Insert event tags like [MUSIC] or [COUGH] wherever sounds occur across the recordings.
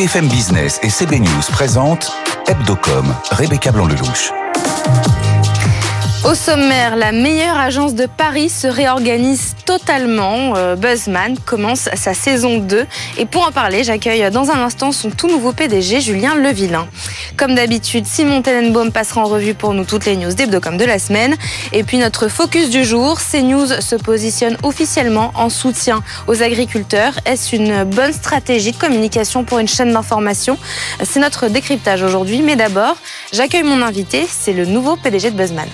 BFM Business et CB News présentent Hebdocom, Rebecca Blanc-Lelouch. Au sommaire, la meilleure agence de Paris se réorganise totalement. Euh, Buzzman commence sa saison 2. Et pour en parler, j'accueille dans un instant son tout nouveau PDG, Julien Levillain. Comme d'habitude, Simon Tenenbaum passera en revue pour nous toutes les news d'Hebdocom de la semaine. Et puis notre focus du jour, CNews se positionne officiellement en soutien aux agriculteurs. Est-ce une bonne stratégie de communication pour une chaîne d'information? C'est notre décryptage aujourd'hui. Mais d'abord, j'accueille mon invité, c'est le nouveau PDG de Buzzman.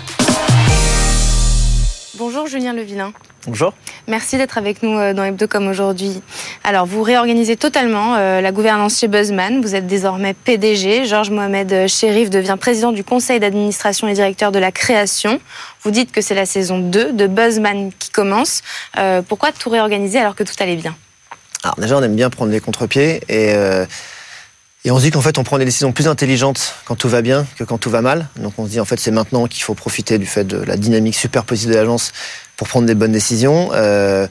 Bonjour Julien Levillain. Bonjour. Merci d'être avec nous euh, dans Hebdocom aujourd'hui. Alors, vous réorganisez totalement euh, la gouvernance chez Buzzman. Vous êtes désormais PDG. Georges Mohamed Chérif devient président du conseil d'administration et directeur de la création. Vous dites que c'est la saison 2 de Buzzman qui commence. Euh, pourquoi tout réorganiser alors que tout allait bien? Alors déjà, on aime bien prendre des contre-pieds et... Et on se dit qu'en fait, on prend des décisions plus intelligentes quand tout va bien que quand tout va mal. Donc on se dit en fait, c'est maintenant qu'il faut profiter du fait de la dynamique super positive de l'agence pour prendre des bonnes décisions. Euh,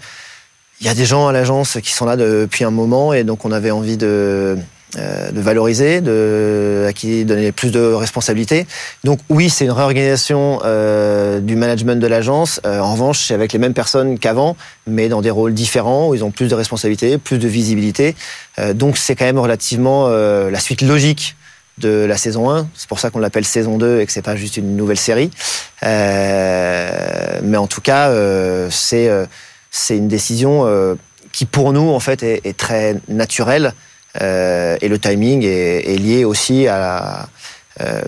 il y a des gens à l'agence qui sont là depuis un moment et donc on avait envie de euh, de valoriser, de, à qui donner plus de responsabilités. Donc oui, c'est une réorganisation euh, du management de l'agence. Euh, en revanche, c'est avec les mêmes personnes qu'avant, mais dans des rôles différents, où ils ont plus de responsabilités, plus de visibilité. donc c'est quand même relativement la suite logique de la saison 1. C'est pour ça qu'on l'appelle saison 2 et que c'est pas juste une nouvelle série. mais en tout cas, c'est c'est une décision qui pour nous en fait est, très naturelle euh, et le timing est, lié aussi à, euh,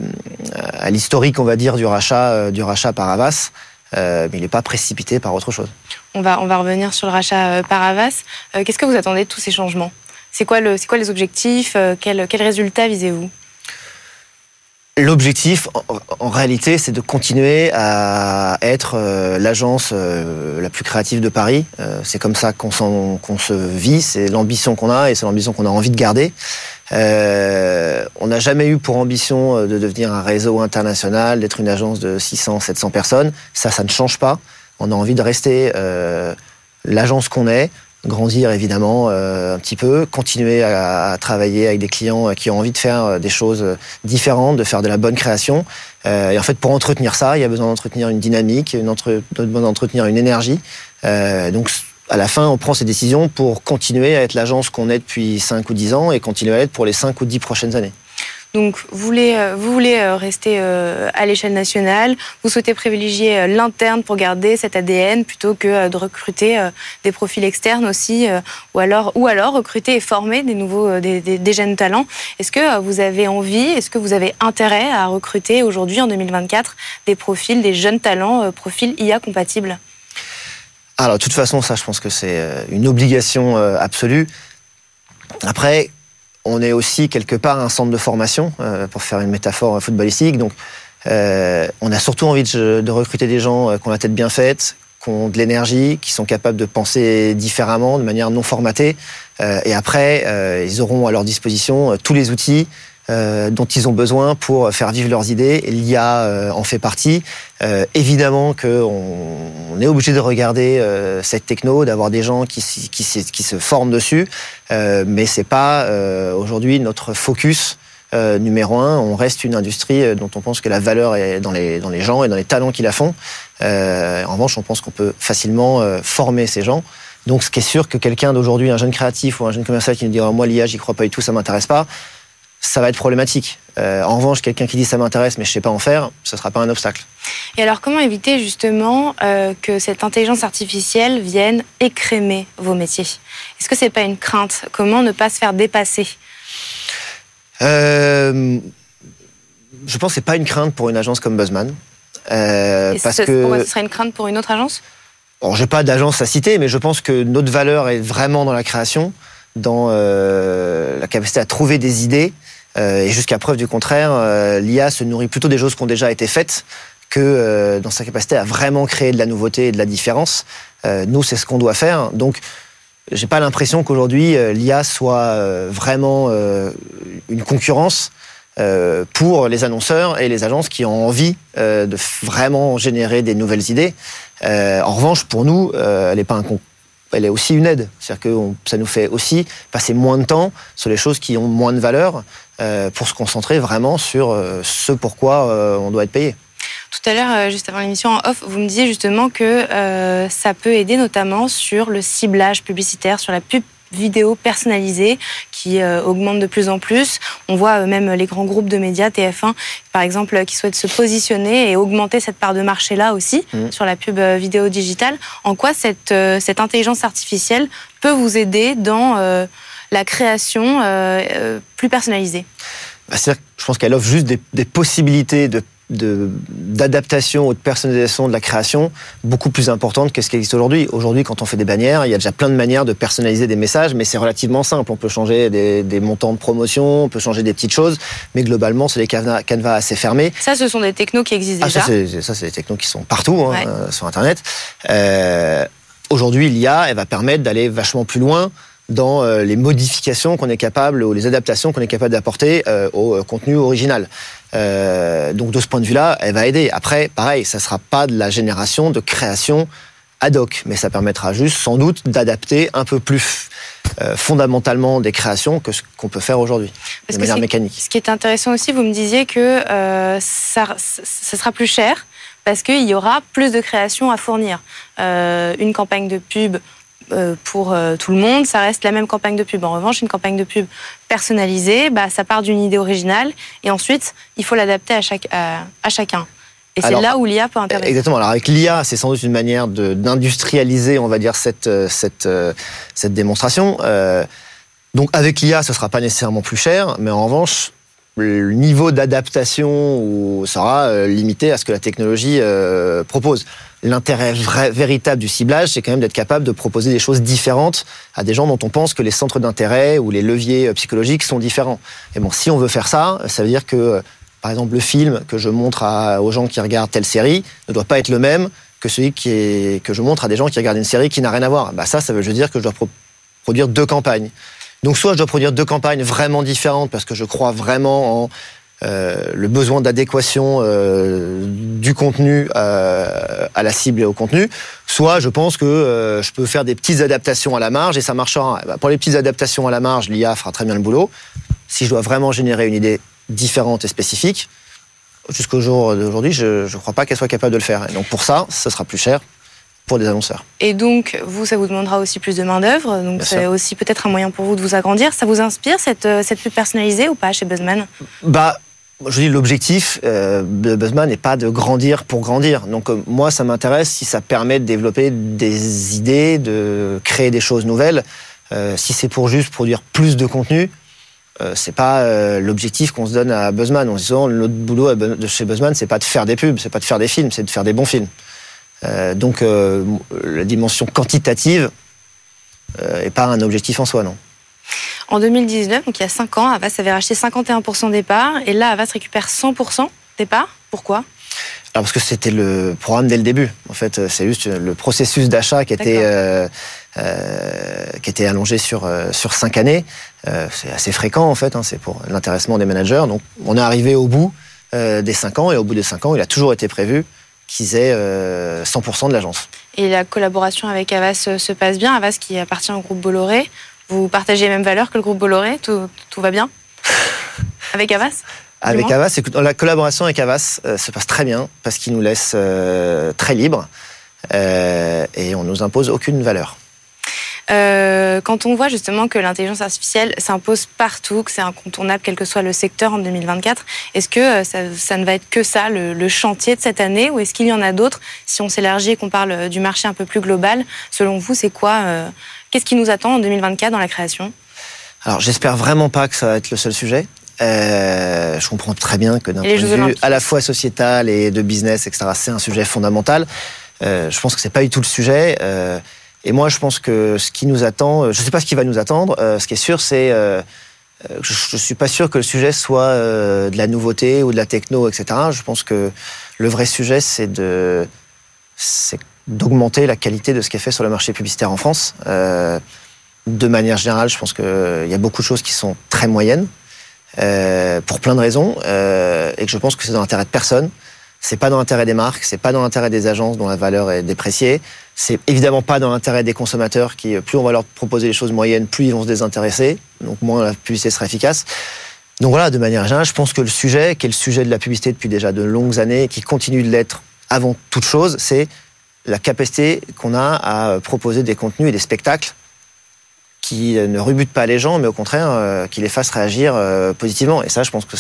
l'historique, on va dire, du rachat, euh, du rachat par Avas. mais il n'est pas précipité par autre chose. On va, on va revenir sur le rachat par Avas. Qu'est-ce que vous attendez de tous ces changements? C'est quoi, le, quoi les objectifs? Quels quel résultats visez-vous? L'objectif, en, réalité, c'est de continuer à être euh, l'agence euh, la plus créative de Paris. Euh, c'est comme ça qu'on se vit, c'est l'ambition qu'on a et c'est l'ambition qu'on a envie de garder. on n'a jamais eu pour ambition de devenir un réseau international, d'être une agence de 600, 700 personnes. Ça, ça ne change pas. On a envie de rester l'agence qu'on est, grandir évidemment euh, un petit peu, continuer à, travailler avec des clients qui ont envie de faire euh, des choses différentes, de faire de la bonne création. Euh, et en fait, pour entretenir ça, il y a besoin d'entretenir une dynamique, une entre, d'entretenir une énergie. donc, à la fin, on prend ces décisions pour continuer à être l'agence qu'on est depuis 5 ou 10 ans et continuer à être pour les 5 ou 10 prochaines années. Donc, vous voulez, euh, euh, rester euh, à l'échelle nationale, vous souhaitez privilégier l'interne pour garder cet ADN plutôt que de recruter des profils externes aussi, ou alors, ou alors recruter et former des nouveaux, des, des, jeunes talents. Est-ce que vous avez envie, est-ce que vous avez intérêt à recruter aujourd'hui, en 2024, des profils, des jeunes talents, profils IA compatibles? Alors, de toute façon, ça, je pense que c'est une obligation absolue. Après, on est aussi quelque part un centre de formation, euh, pour faire une métaphore footballistique. Donc, euh, on a surtout envie de, recruter des gens euh, qui ont la tête bien faite, qui ont de l'énergie, qui sont capables de penser différemment, de manière non formatée. et après, ils auront à leur disposition tous les outils dont ils ont besoin pour faire vivre leurs idées. L'IA en fait partie. Évidemment qu'on on est obligé de regarder cette techno, d'avoir des gens qui, se forment dessus, mais c'est pas aujourd'hui notre focus. numéro un, on reste une industrie dont on pense que la valeur est dans les, dans les gens et dans les talents qui la font. en revanche, on pense qu'on peut facilement former ces gens. Donc, ce qui est sûr que quelqu'un d'aujourd'hui, un jeune créatif ou un jeune commercial qui nous dit oh, moi l'IA, j'y crois pas du tout, ça m'intéresse pas, ça va être problématique. Euh, en revanche, quelqu'un qui dit ça m'intéresse mais je sais pas en faire, ce ne sera pas un obstacle. Et alors, comment éviter justement euh, que cette intelligence artificielle vienne écrémer vos métiers? Est-ce que c'est pas une crainte? Comment ne pas se faire dépasser? Euh, Je pense que c'est pas une crainte pour une agence comme Buzzman. parce que pourquoi ce serait une crainte pour une autre agence? Bon, j'ai pas d'agence à citer, mais je pense que notre valeur est vraiment dans la création dans euh, la capacité à trouver des idées. Euh, et jusqu'à preuve du contraire, euh, l'IA se nourrit plutôt des choses qui ont déjà été faites que dans sa capacité à vraiment créer de la nouveauté et de la différence. nous, c'est ce qu'on doit faire. Donc, j'ai pas l'impression qu'aujourd'hui l'IA soit vraiment une concurrence pour les annonceurs et les agences qui ont envie de vraiment générer des nouvelles idées. en revanche, pour nous, elle n'est pas un, elle est aussi une aide. C'est-à-dire que ça nous fait aussi passer moins de temps sur les choses qui ont moins de valeur euh, pour se concentrer vraiment sur euh, ce pourquoi euh, on doit être payé. Tout à l'heure, juste avant l'émission en off, vous me disiez justement que ça peut aider notamment sur le ciblage publicitaire, sur la pub vidéo personnalisée qui euh, augmente de plus en plus. On voit euh, même les grands groupes de médias, TF1 par exemple, qui souhaitent se positionner et augmenter cette part de marché-là aussi mmh. sur la pub euh, vidéo digitale. En quoi cette, cette intelligence artificielle peut vous aider dans la création plus personnalisée bah, Je pense qu'elle offre juste des, des possibilités de d'adaptation ou de personnalisation de la création beaucoup plus importante que ce qui existe aujourd'hui. Aujourd'hui, quand on fait des bannières, il y a déjà plein de manières de personnaliser des messages, mais c'est relativement simple. On peut changer des, montants de promotion, on peut changer des petites choses, mais globalement, c'est des canevas, assez fermés. Ça, ce sont des technos qui existent ah, déjà. Ça, c'est des technos qui sont partout hein, euh, sur Internet. Euh, Aujourd'hui, l'IA, elle va permettre d'aller vachement plus loin dans euh, les modifications qu'on est capable ou les adaptations qu'on est capable d'apporter euh, au contenu original. Euh, donc de ce point de vue-là, elle va aider. Après, pareil, ça sera pas de la génération de création ad hoc, mais ça permettra juste sans doute d'adapter un peu plus euh, fondamentalement des créations que ce qu'on peut faire aujourd'hui de manière mécanique. Ce qui est intéressant aussi, vous me disiez que euh, ça, ça, sera plus cher parce qu'il y aura plus de créations à fournir. Euh, une campagne de pub euh, pour euh, tout le monde, ça reste la même campagne de pub. En revanche, une campagne de pub personnalisée, bah, ça part d'une idée originale et ensuite, il faut l'adapter à, chaque, à, chacun. Et c'est là où l'IA peut intervenir. Exactement. Alors avec l'IA, c'est sans doute une manière d'industrialiser, on va dire, cette, euh, cette, cette démonstration. donc avec l'IA, ce sera pas nécessairement plus cher, mais en revanche, le niveau d'adaptation sera limité à ce que la technologie propose l'intérêt véritable du ciblage, c'est quand même d'être capable de proposer des choses différentes à des gens dont on pense que les centres d'intérêt ou les leviers euh, psychologiques sont différents. Et bon, si on veut faire ça, ça veut dire que, euh, par exemple, le film que je montre aux gens qui regardent telle série ne doit pas être le même que celui que je montre à des gens qui regardent une série qui n'a rien à voir. Bah ça, ça veut dire que je dois produire deux campagnes. Donc soit je dois produire deux campagnes vraiment différentes parce que je crois vraiment en euh, le besoin d'adéquation euh, du contenu euh, à la cible et au contenu, soit je pense que je peux faire des petites adaptations à la marge et ça marchera. Bah, pour les petites adaptations à la marge, l'IA fera très bien le boulot. Si je dois vraiment générer une idée différente et spécifique, jusqu'au jour d'aujourd'hui, je ne crois pas qu'elle soit capable de le faire. Et donc pour ça, ce sera plus cher pour des annonceurs. Et donc, vous, ça vous demandera aussi plus de main-d'œuvre. Donc, c'est aussi peut-être un moyen pour vous de vous agrandir. Ça vous inspire, cette, cette pub personnalisée ou pas chez Buzzman? Bah, je dis l'objectif euh, de Buzzman n'est pas de grandir pour grandir. Donc euh, moi, ça m'intéresse si ça permet de développer des idées, de créer des choses nouvelles. Euh, si c'est pour juste produire plus de contenu, euh, c'est pas euh, l'objectif qu'on se donne à Buzzman. On se dit notre boulot de chez Buzzman, c'est pas de faire des pubs, c'est pas de faire des films, c'est de faire des bons films. Donc la dimension quantitative est pas un objectif en soi, non. En 2019, donc il y a 5 ans, Avas avait racheté 51% des parts et là, Avas récupère 100% des parts. Pourquoi? Alors parce que c'était le programme dès le début. En fait, c'est juste le processus d'achat qui était euh, euh, qui était allongé sur euh, sur cinq années. Euh, c'est assez fréquent en fait. Hein, c'est pour l'intéressement des managers. Donc, on est arrivé au bout euh, des cinq ans et au bout des cinq ans, il a toujours été prévu qu'ils aient 100% de l'agence. Et la collaboration avec Avas se passe bien? Avas qui appartient au groupe Bolloré. Vous partagez les mêmes valeurs que le groupe Bolloré? Tout, tout va bien? [LAUGHS] Avec Avas? Avec Avas, écoute, la collaboration avec Avas euh, se passe très bien parce qu'il nous laisse euh, très libres euh, et on nous impose aucune valeur. Euh, quand on voit justement que l'intelligence artificielle s'impose partout, que c'est incontournable quel que soit le secteur en 2024, est-ce que euh, ça, ça, ne va être que ça, le, le chantier de cette année, ou est-ce qu'il y en a d'autres Si on s'élargit et qu'on parle euh, du marché un peu plus global, selon vous, c'est quoi euh, Qu'est-ce qui nous attend en 2024 dans la création? Alors j'espère vraiment pas que ça va être le seul sujet. Euh, je comprends très bien que d'un point de vue à la fois sociétal et de business, etc., c'est un sujet fondamental. Euh, je pense que c'est pas du tout le sujet. Euh, et moi, je pense que ce qui nous attend, euh, je ne sais pas ce qui va nous attendre. Euh, ce qui est sûr, c'est euh, je ne suis pas sûr que le sujet soit de la nouveauté ou de la techno, etc. Je pense que le vrai sujet, c'est d'augmenter la qualité de ce qui est fait sur le marché publicitaire en France. Euh, de manière générale, je pense qu'il y a beaucoup de choses qui sont très moyennes, euh, pour plein de raisons, euh, et que je pense que c'est dans l'intérêt de personne C'est pas dans l'intérêt des marques, c'est pas dans l'intérêt des agences dont la valeur est dépréciée. C'est évidemment pas dans l'intérêt des consommateurs qui, plus on va leur proposer les choses moyennes, plus ils vont se désintéresser. Donc moins la publicité sera efficace. Donc voilà, de manière générale, je pense que le sujet, qui est le sujet de la publicité depuis déjà de longues années, qui continue de l'être avant toute chose, c'est la capacité qu'on a à proposer des contenus et des spectacles qui ne rebutent pas les gens, mais au contraire, euh, qui les fassent réagir euh, positivement. Et ça, je pense que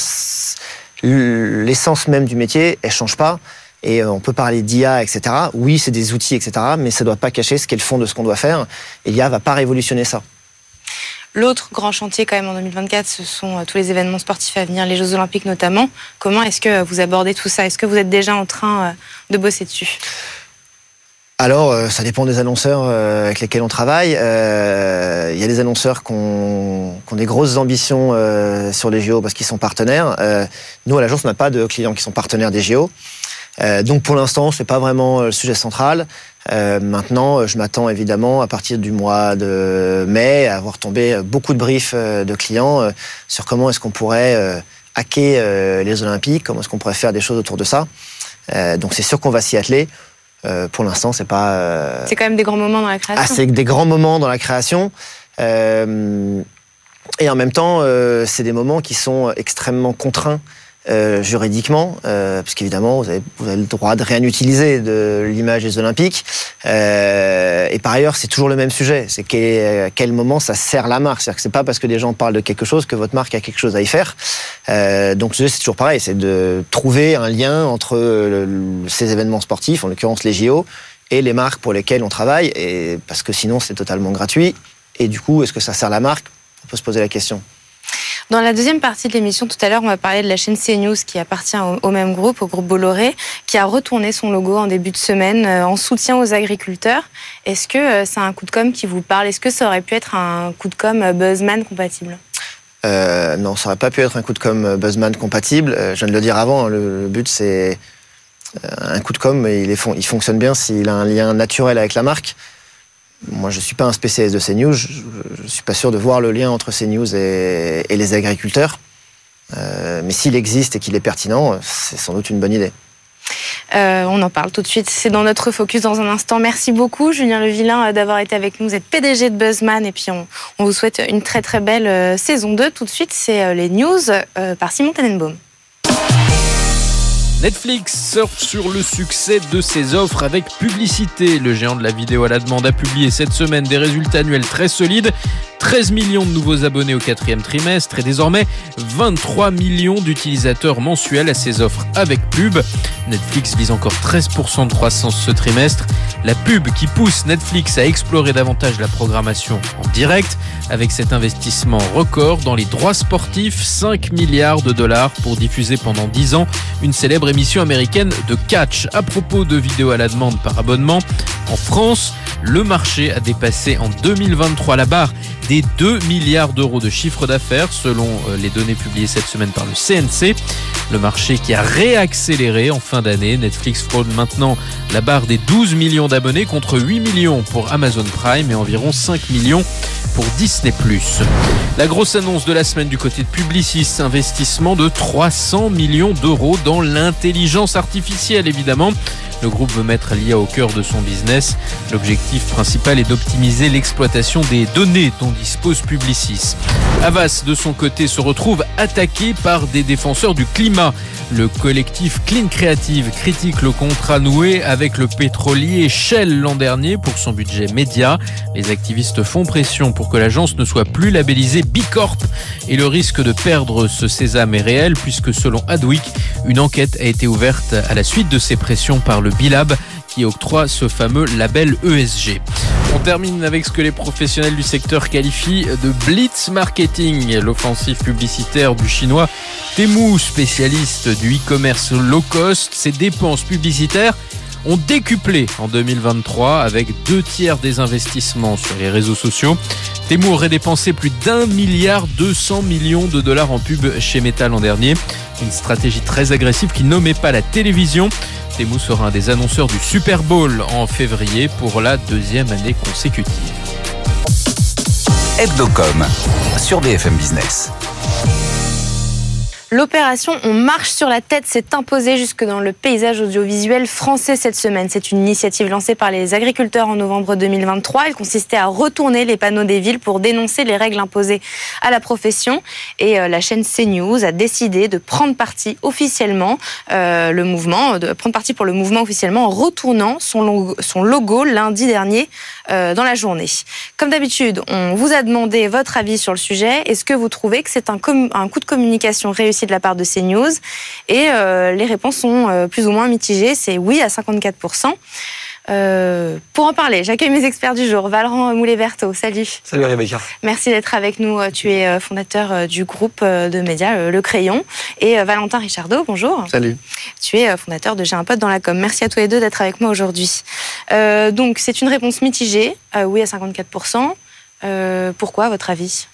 l'essence même du métier, elle change pas. Et euh, on peut parler d'IA, etc. Oui, c'est des outils, etc. Mais ça ne doit pas cacher ce qu'est le fond de ce qu'on doit faire. Et l'IA va pas révolutionner ça. L'autre grand chantier quand même en 2024, ce sont tous les événements sportifs à venir, les Jeux Olympiques notamment. Comment est-ce que vous abordez tout ça? Est-ce que vous êtes déjà en train de bosser dessus? Alors, euh, ça dépend des annonceurs euh, avec lesquels on travaille. Euh, il y a des annonceurs qui ont, des grosses ambitions sur les JO parce qu'ils sont partenaires. nous, à l'agence, on n'a pas de clients qui sont partenaires des JO. donc, pour l'instant, c'est pas vraiment le sujet central. maintenant, je m'attends évidemment à partir du mois de mai à avoir tombé beaucoup de briefs de clients sur comment est-ce qu'on pourrait hacker les Olympiques, comment est-ce qu'on pourrait faire des choses autour de ça. donc, c'est sûr qu'on va s'y atteler. Euh, pour l'instant, c'est pas. Euh, c'est quand même des grands moments dans la création. Ah, c'est des grands moments dans la création. Euh, et en même temps, c'est des moments qui sont extrêmement contraints euh, juridiquement, euh, parce qu'évidemment, vous avez, le droit de rien utiliser de l'image des Olympiques. Euh, et par ailleurs, c'est toujours le même sujet. C'est quel, quel moment ça sert la marque. C'est-à-dire que c'est pas parce que des gens parlent de quelque chose que votre marque a quelque chose à y faire. Donc, c'est toujours pareil. C'est de trouver un lien entre ces événements sportifs, en l'occurrence les JO, et les marques pour lesquelles on travaille. Et parce que sinon, c'est totalement gratuit. Et du coup, est-ce que ça sert la marque? On peut se poser la question. Dans la deuxième partie de l'émission, tout à l'heure, on va parler de la chaîne CNews qui appartient au, même groupe, au groupe Bolloré, qui a retourné son logo en début de semaine euh, en soutien aux agriculteurs. Est-ce que euh, c'est un coup de com qui vous parle? Est-ce que ça aurait pu être un coup de com euh, Buzzman compatible? Non, ça aurait pas pu être un coup de com Buzzman compatible. je viens de le dire avant, le, but c'est un coup de com, il, il fonctionne bien s'il a un lien naturel avec la marque. Moi, je ne suis pas un spécialiste de CNews. Je ne suis pas sûr de voir le lien entre CNews et, et les agriculteurs. Euh, mais s'il existe et qu'il est pertinent, c'est sans doute une bonne idée. Euh, on en parle tout de suite. C'est dans notre focus dans un instant. Merci beaucoup, Julien Levillain, d'avoir été avec nous. Vous êtes PDG de Buzzman et puis on, vous souhaite une très très belle euh, saison 2. Tout de suite, c'est les news par Simon Tenenbaum. Netflix surfe sur le succès de ses offres avec publicité. Le géant de la vidéo à la demande a publié cette semaine des résultats annuels très solides. 13 millions de nouveaux abonnés au quatrième trimestre et désormais 23 millions d'utilisateurs mensuels à ses offres avec pub. Netflix vise encore 13% de croissance ce trimestre. La pub qui pousse Netflix à explorer davantage la programmation en direct avec cet investissement record dans les droits sportifs, 5 milliards de dollars pour diffuser pendant 10 ans une célèbre émission américaine de catch. À propos de vidéos à la demande par abonnement, en France, le marché a dépassé en 2023 la barre des 2 milliards d'euros de chiffre d'affaires selon euh, les données publiées cette semaine par le CNC. Le marché qui a réaccéléré en fin d'année. Netflix fraude maintenant la barre des 12 millions d'abonnés contre 8 millions pour Amazon Prime et environ 5 millions pour Disney+. La grosse annonce de la semaine du côté de Publicis, investissement de 300 millions d'euros dans l'intelligence artificielle évidemment. Le groupe veut mettre l'IA au cœur de son business. L'objectif principal est d'optimiser l'exploitation des données dont dispose Publicis. Avas, de son côté, se retrouve attaqué par des défenseurs du climat. Le collectif Clean Creative critique le contrat noué avec le pétrolier Shell l'an dernier pour son budget média. Les activistes font pression pour que l'agence ne soit plus labellisée Bicorp et le risque de perdre ce sésame est réel puisque selon Adweek, une enquête a été ouverte à la suite de ces pressions par le Bilab qui octroie ce fameux label ESG. On termine avec ce que les professionnels du secteur qualifient de blitz marketing, l'offensive publicitaire du chinois Temu, spécialiste du e-commerce low cost. Ses dépenses publicitaires ont décuplé en 2023 avec deux tiers des investissements sur les réseaux sociaux. Temu aurait dépensé plus d'un milliard 200 millions de dollars en pub chez Meta l'an dernier. Une stratégie très agressive qui nommait pas la télévision. Temu sera un des annonceurs du Super Bowl en février pour la deuxième année consécutive. Hebdocom sur BFM Business. L'opération On marche sur la tête s'est imposée jusque dans le paysage audiovisuel français cette semaine. C'est une initiative lancée par les agriculteurs en novembre 2023. Elle consistait à retourner les panneaux des villes pour dénoncer les règles imposées à la profession. Et euh, la chaîne CNews a décidé de prendre parti officiellement euh, le mouvement, de prendre parti pour le mouvement officiellement en retournant son logo, lundi dernier dans la journée. Comme d'habitude, on vous a demandé votre avis sur le sujet. Est-ce que vous trouvez que c'est un, un coup de communication réussi de la part de CNews? Et euh, les réponses sont euh, plus ou moins mitigées. C'est oui à 54%. Euh, pour en parler, j'accueille mes experts du jour. Valran Moulet-Berthaud, salut. Salut Rebecca. Merci d'être avec nous. Tu es fondateur du groupe de médias Le Crayon. Et Valentin Richardot, bonjour. Salut. Tu es fondateur de J'ai un pote dans la com. Merci à tous les deux d'être avec moi aujourd'hui. Donc, c'est une réponse mitigée, oui à 54%. pourquoi, à votre avis?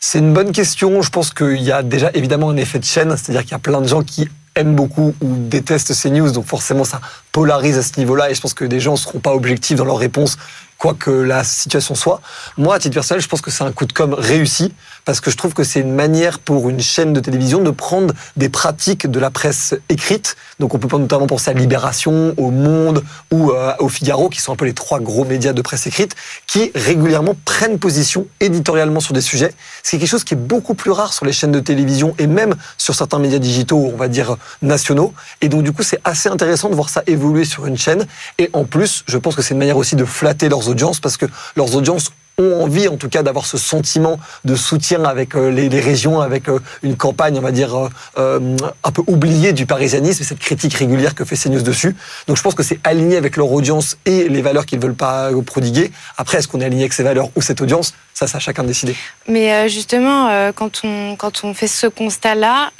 C'est une bonne question. Je pense qu'il y a déjà évidemment un effet de chaîne, c'est-à-dire qu'il y a plein de gens qui aiment beaucoup ou détestent ces news, donc forcément ça polarise à ce niveau-là, et je pense que des gens ne seront pas objectifs dans leur réponse quoi que la situation soit. Moi, à titre personnel, je pense que c'est un coup de com réussi parce que je trouve que c'est une manière pour une chaîne de télévision de prendre des pratiques de la presse écrite. Donc on peut notamment penser à Libération, au Monde ou euh, au Figaro, qui sont un peu les trois gros médias de presse écrite, qui régulièrement prennent position éditorialement sur des sujets. C'est quelque chose qui est beaucoup plus rare sur les chaînes de télévision et même sur certains médias digitaux, on va dire nationaux. Et donc du coup, c'est assez intéressant de voir ça évoluer sur une chaîne. Et en plus, je pense que c'est une manière aussi de flatter leurs audiences parce que leurs audiences ont envie en tout cas d'avoir ce sentiment de soutien avec euh, les, régions, avec euh, une campagne, on va dire, euh, un peu oubliée du parisianisme et cette critique régulière que fait CNews dessus. Donc je pense que c'est aligné avec leur audience et les valeurs qu'ils veulent pas prodiguer. Après, est-ce qu'on est aligné avec ces valeurs ou cette audience? Ça, c'est à chacun de décider. Mais justement, quand on, quand on fait ce constat-là,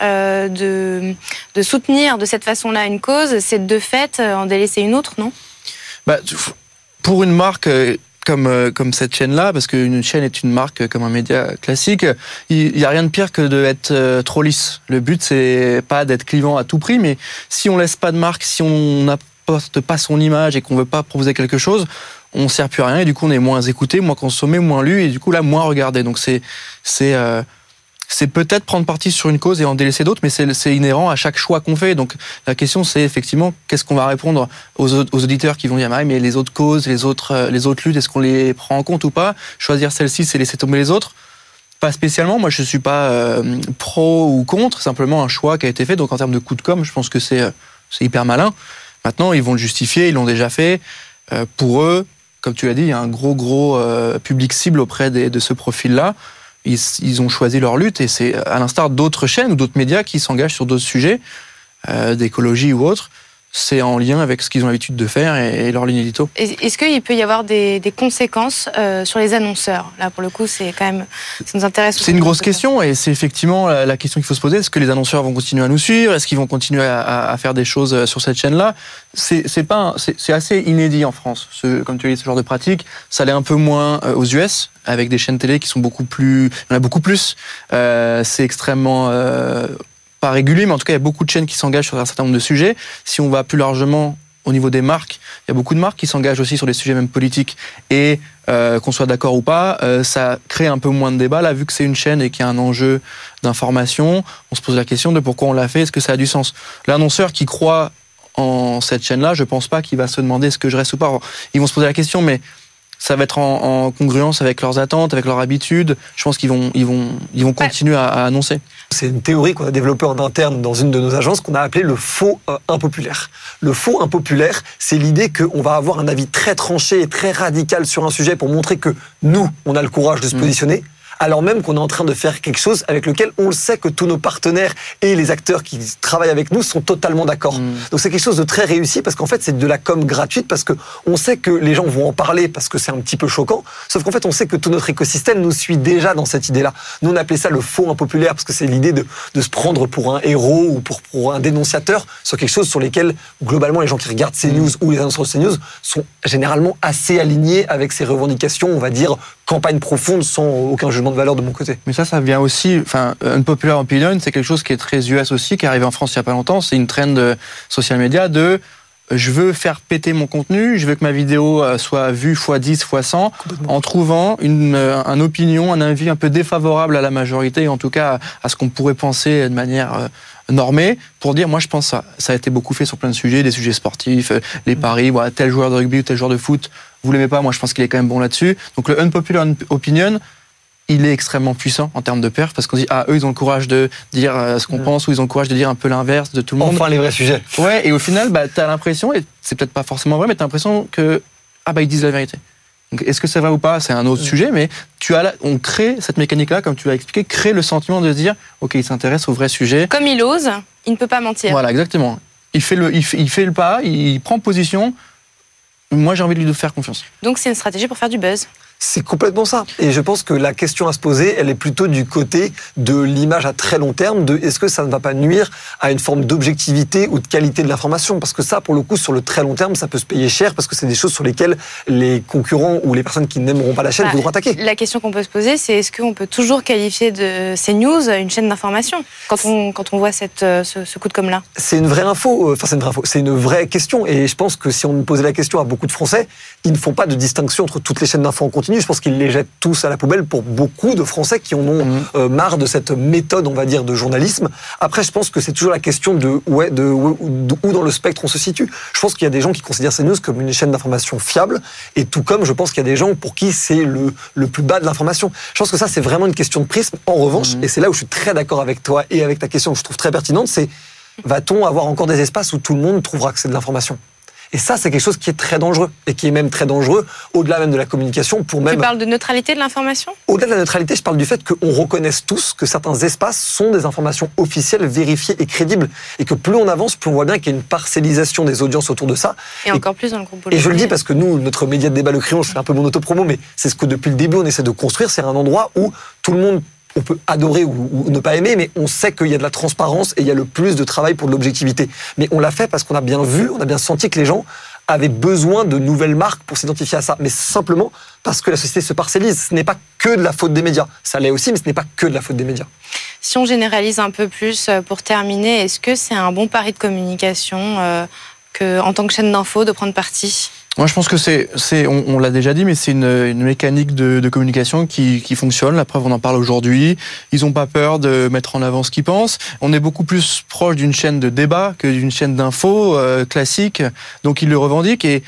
de, de soutenir de cette façon-là une cause, c'est de fait en délaisser une autre, non? Bah, Pour une marque comme euh, comme cette chaîne-là, parce qu'une chaîne est une marque comme un média classique. Il y a rien de pire que d'être euh, trop lisse. Le but c'est pas d'être clivant à tout prix, mais si on laisse pas de marque, si on n'apporte pas son image et qu'on veut pas proposer quelque chose, on sert plus à rien et du coup on est moins écouté, moins consommé, moins lu et du coup là moins regardé. Donc c'est c'est euh, c'est peut-être prendre parti sur une cause et en délaisser d'autres, mais c'est inhérent à chaque choix qu'on fait. Donc la question, c'est effectivement qu'est-ce qu'on va répondre aux, auditeurs qui vont dire mais les autres causes, les autres, euh, les autres luttes, est-ce qu'on les prend en compte ou pas? Choisir celle-ci, c'est laisser tomber les autres Pas spécialement. Moi, je suis pas euh, pro ou contre. Simplement un choix qui a été fait. Donc en termes de coup de com, je pense que c'est euh, hyper malin. Maintenant, ils vont le justifier. Ils l'ont déjà fait. pour eux, comme tu l'as dit, il y a un gros gros public cible auprès de ce profil-là ils, ont choisi leur lutte et c'est à l'instar d'autres chaînes ou d'autres médias qui s'engagent sur d'autres sujets, euh, d'écologie ou autres, c'est en lien avec ce qu'ils ont l'habitude de faire et, leur ligne édito. Est-ce qu'il peut y avoir des, conséquences euh, sur les annonceurs? Là, pour le coup, c'est quand même, ça nous intéresse. C'est une grosse question et c'est effectivement la, question qu'il faut se poser. Est-ce que les annonceurs vont continuer à nous suivre? Est-ce qu'ils vont continuer à, faire des choses euh, sur cette chaîne-là? C'est pas, c'est assez inédit en France. Ce, comme tu dis, ce genre de pratique, ça l'est un peu moins euh, aux US avec des chaînes télé qui sont beaucoup plus, il y en a beaucoup plus. c'est extrêmement pas régulier, mais en tout cas, il y a beaucoup de chaînes qui s'engagent sur un certain nombre de sujets. Si on va plus largement au niveau des marques, il y a beaucoup de marques qui s'engagent aussi sur des sujets même politiques et euh, qu'on soit d'accord ou pas, euh, ça crée un peu moins de débat. Là, vu que c'est une chaîne et qu'il y a un enjeu d'information, on se pose la question de pourquoi on l'a fait, est-ce que ça a du sens? L'annonceur qui croit en cette chaîne-là, je pense pas qu'il va se demander est-ce que je reste ou pas. Ils vont se poser la question, mais ça va être en, congruence avec leurs attentes, avec leurs habitudes. Je pense qu'ils vont, ils vont, ils vont continuer à, annoncer. C'est une théorie qu'on a développée en interne dans une de nos agences qu'on a appelée le faux euh, impopulaire. Le faux impopulaire, c'est l'idée qu'on va avoir un avis très tranché et très radical sur un sujet pour montrer que nous, on a le courage de se mmh. positionner alors même qu'on est en train de faire quelque chose avec lequel on le sait que tous nos partenaires et les acteurs qui travaillent avec nous sont totalement d'accord. Mm. Donc c'est quelque chose de très réussi parce qu'en fait c'est de la com gratuite parce que on sait que les gens vont en parler parce que c'est un petit peu choquant. Sauf qu'en fait on sait que tout notre écosystème nous suit déjà dans cette idée-là. Nous on appelait ça le faux impopulaire parce que c'est l'idée de, se prendre pour un héros ou pour, pour un dénonciateur sur quelque chose sur lesquels globalement les gens qui regardent CNews mm. ou les annonceurs de CNews sont généralement assez alignés avec ces revendications, on va dire campagne profonde sans aucun jugement de valeur de mon côté. Mais ça, ça vient aussi, enfin, Unpopular Opinion, c'est quelque chose qui est très US aussi, qui est arrivé en France il n'y a pas longtemps. C'est une trend de social media de je veux faire péter mon contenu, je veux que ma vidéo euh, soit vue x 10, x 100, en trouvant une, euh, un opinion, un avis un peu défavorable à la majorité, en tout cas à ce qu'on pourrait penser de manière euh, normée, pour dire moi je pense ça. Ça a été beaucoup fait sur plein de sujets, des sujets sportifs, les paris, voilà, tel joueur de rugby ou tel joueur de foot, vous l'aimez pas, moi je pense qu'il est quand même bon là-dessus. Donc le unpopular opinion, il est extrêmement puissant en termes de perf parce qu'on dit ah eux ils ont le courage de dire euh, ce qu'on pense ou ils ont le courage de dire un peu l'inverse de tout le monde. Enfin les vrais sujets. Ouais et au final bah t'as l'impression et c'est peut-être pas forcément vrai mais t'as l'impression que ah bah ils disent la vérité. Donc est-ce que c'est vrai ou pas? C'est un autre sujet mais tu as on crée cette mécanique là comme tu l'as expliqué crée le sentiment de se dire ok il s'intéresse au vrai sujet. Comme il ose il ne peut pas mentir. Voilà exactement. Il fait le il fait, il fait le pas il prend position. Moi j'ai envie de lui faire confiance. Donc c'est une stratégie pour faire du buzz. C'est complètement ça. Et je pense que la question à se poser, elle est plutôt du côté de l'image à très long terme, de est-ce que ça ne va pas nuire à une forme d'objectivité ou de qualité de l'information? Parce que ça, pour le coup, sur le très long terme, ça peut se payer cher parce que c'est des choses sur lesquelles les concurrents ou les personnes qui n'aimeront pas la chaîne bah, voudront attaquer. La question qu'on peut se poser, c'est est-ce qu'on peut toujours qualifier de CNews une chaîne d'information? Quand on, quand on voit cette, euh, ce, coup de com-là C'est une vraie info, euh, enfin c'est une vraie info, c'est une vraie question. Et je pense que si on posait la question à beaucoup de Français, ils ne font pas de distinction entre toutes les chaînes d'infos en continu je pense qu'ils les jettent tous à la poubelle pour beaucoup de Français qui en ont mhm. euh, marre de cette méthode, on va dire, de journalisme. Après, je pense que c'est toujours la question de, ouais, de, où dans le spectre on se situe. Je pense qu'il y a des gens qui considèrent CNews comme une chaîne d'information fiable, et tout comme je pense qu'il y a des gens pour qui c'est le, le plus bas de l'information. Je pense que ça, c'est vraiment une question de prisme. En revanche, mhm. et c'est là où je suis très d'accord avec toi et avec ta question que je trouve très pertinente, c'est va-t-on avoir encore des espaces où tout le monde trouvera que c'est de l'information? Et ça, c'est quelque chose qui est très dangereux et qui est même très dangereux au-delà même de la communication pour même. Tu parles de neutralité de l'information? Au-delà de la neutralité, je parle du fait qu'on reconnaisse tous que certains espaces sont des informations officielles, vérifiées et crédibles, et que plus on avance, plus on voit bien qu'il y a une parcellisation des audiences autour de ça. Et, encore plus dans le groupe. Et je le dis parce que nous, notre média de débat Le Crayon, c'est un peu mon autopromo, mais c'est ce que depuis le début on essaie de construire. C'est un endroit où tout le monde on peut adorer ou, ne pas aimer, mais on sait qu'il y a de la transparence et il y a le plus de travail pour de l'objectivité. Mais on l'a fait parce qu'on a bien vu, on a bien senti que les gens avaient besoin de nouvelles marques pour s'identifier à ça. Mais simplement parce que la société se parcellise. Ce n'est pas que de la faute des médias. Ça l'est aussi, mais ce n'est pas que de la faute des médias. Si on généralise un peu plus euh, pour terminer, est-ce que c'est un bon pari de communication euh, que, en tant que chaîne d'info de prendre parti? Moi, je pense que c'est, c'est, on, l'a déjà dit, mais c'est une, une mécanique de, de, communication qui, qui fonctionne. La preuve, on en parle aujourd'hui. Ils n'ont pas peur de mettre en avant ce qu'ils pensent. On est beaucoup plus proche d'une chaîne de débat que d'une chaîne d'info euh, classique. Donc, ils le revendiquent et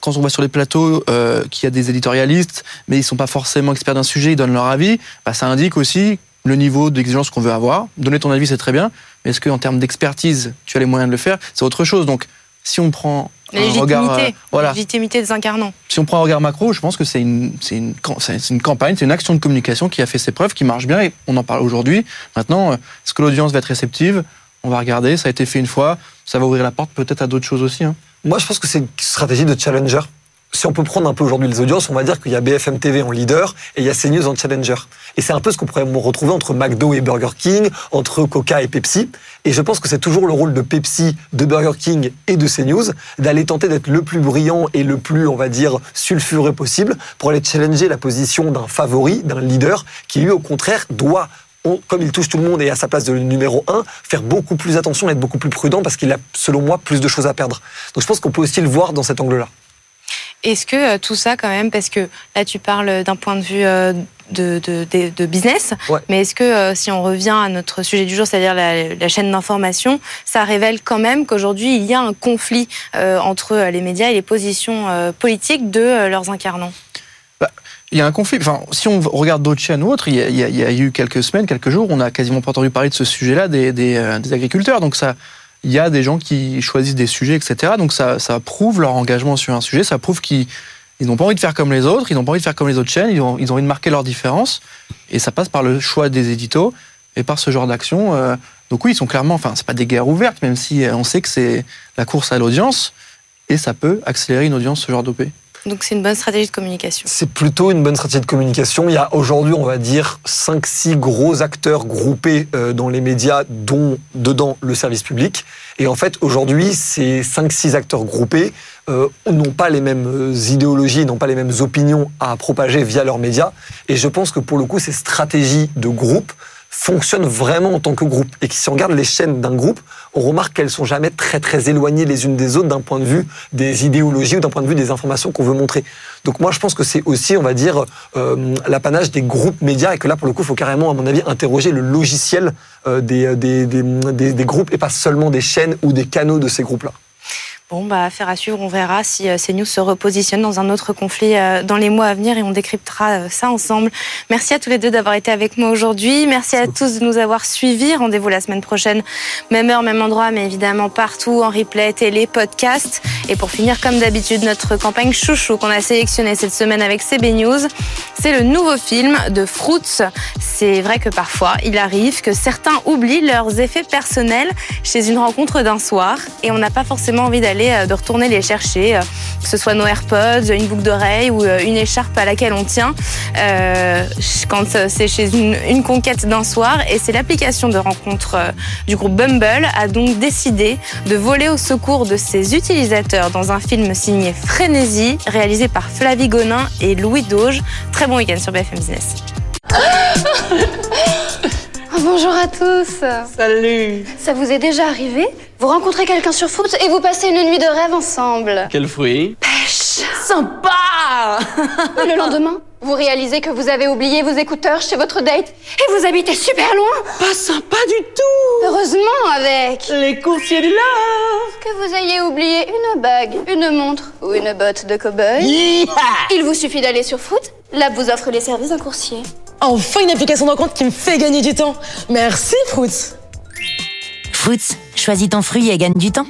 quand on voit sur les plateaux euh, qu'il y a des éditorialistes, mais ils sont pas forcément experts d'un sujet, ils donnent leur avis, bah, ça indique aussi le niveau d'exigence qu'on veut avoir. Donner ton avis, c'est très bien, mais est-ce qu'en termes d'expertise, tu as les moyens de le faire? C'est autre chose. Donc, si on prend la légitimité, euh, voilà. légitimité des incarnants. Si on prend un regard macro, je pense que c'est une, c'est une, une, campagne, c'est une action de communication qui a fait ses preuves, qui marche bien et on en parle aujourd'hui. Maintenant, euh, est-ce que l'audience va être réceptive? On va regarder, ça a été fait une fois, ça va ouvrir la porte peut-être à d'autres choses aussi. Hein. Moi, je pense que c'est une stratégie de challenger si on peut prendre un peu aujourd'hui les audiences, on va dire qu'il y a BFM TV en leader et il y a CNews en challenger. Et c'est un peu ce qu'on pourrait retrouver entre McDo et Burger King, entre Coca et Pepsi. Et je pense que c'est toujours le rôle de Pepsi, de Burger King et de CNews d'aller tenter d'être le plus brillant et le plus, on va dire, sulfureux possible pour aller challenger la position d'un favori, d'un leader, qui lui, au contraire, doit comme il touche tout le monde et à sa place de numéro 1, faire beaucoup plus attention et être beaucoup plus prudent parce qu'il a, selon moi, plus de choses à perdre. Donc je pense qu'on peut aussi le voir dans cet angle-là. Est-ce que euh, tout ça, quand même, parce que là, tu parles d'un point de vue euh, de, de, business, mais est-ce que euh, si on revient à notre sujet du jour, c'est-à-dire la, chaîne d'information, ça révèle quand même qu'aujourd'hui, il y a un conflit entre les médias et les positions politiques de leurs incarnants? Bah, il y a un conflit. Enfin, si on regarde d'autres chaînes ou autres, il y, a, eu quelques semaines, quelques jours, on n'a quasiment pas entendu parler de ce sujet-là des, des agriculteurs. Donc ça, il y a des gens qui choisissent des sujets, etc. Donc ça, prouve leur engagement sur un sujet, ça prouve qu'ils n'ont pas envie de faire comme les autres, ils n'ont pas envie de faire comme les autres chaînes, ils ont, ils ont envie de marquer leur différence. Et ça passe par le choix des éditos et par ce genre d'action. Euh. donc oui, ils sont clairement, enfin, c'est pas des guerres ouvertes, même si euh, on sait que c'est la course à l'audience, et ça peut accélérer une audience, ce genre d'OP. Donc c'est une bonne stratégie de communication. C'est plutôt une bonne stratégie de communication. Il y a aujourd'hui, on va dire, 5-6 gros acteurs groupés euh, dans les médias, dont dedans le service public. Et en fait, aujourd'hui, ces 5-6 acteurs groupés euh, n'ont pas les mêmes euh, idéologies, n'ont pas les mêmes opinions à propager via leurs médias. Et je pense que pour le coup, ces stratégies de groupe fonctionnent vraiment en tant que groupe. Et si on regarde les chaînes d'un groupe, on remarque qu'elles sont jamais très très éloignées les unes des autres d'un point de vue des idéologies ou d'un point de vue des informations qu'on veut montrer. Donc moi je pense que c'est aussi, on va dire, euh, l'apanage des groupes médias et que là pour le coup il faut carrément, à mon avis, interroger le logiciel euh, des, des, des, des, des groupes et pas seulement des chaînes ou des canaux de ces groupes-là. Bon, bah, affaire à suivre, on verra si euh, CNews se repositionne dans un autre conflit euh, dans les mois à venir et on décryptera euh, ça ensemble. Merci à tous les deux d'avoir été avec moi aujourd'hui. Merci à tous de nous avoir suivis. Rendez-vous la semaine prochaine, même heure, même endroit, mais évidemment partout en replay, télé, podcast. Et pour finir, comme d'habitude, notre campagne chouchou qu'on a sélectionnée cette semaine avec CB News, c'est le nouveau film de Fruits. C'est vrai que parfois, il arrive que certains oublient leurs effets personnels chez une rencontre d'un soir et on n'a pas forcément envie d'aller de retourner les chercher, que ce soit nos AirPods, une boucle d'oreille ou une écharpe à laquelle on tient, euh, quand c'est chez une, une conquête d'un soir. Et c'est l'application de rencontre du groupe Bumble a donc décidé de voler au secours de ses utilisateurs dans un film signé Frénésie, réalisé par Flavie Gonin et Louis Dauge. Très bon week-end sur BFM Business. [LAUGHS] Bonjour à tous. Salut. Ça vous est déjà arrivé Vous rencontrez quelqu'un sur foot et vous passez une nuit de rêve ensemble. Quel fruit? Pêche. Sympa Et [LAUGHS] le lendemain, vous réalisez que vous avez oublié vos écouteurs chez votre date et vous habitez super loin. Pas sympa du tout Heureusement avec Les coursiers du love que vous ayez oublié une bague, une montre ou une botte de cow-boy. Yeah Il vous suffit d'aller sur foot. L'app vous offre les services d'un coursier. Enfin une application de rencontre qui me fait gagner du temps Merci Fruits Foods, choisis ton fruit et gagne du temps.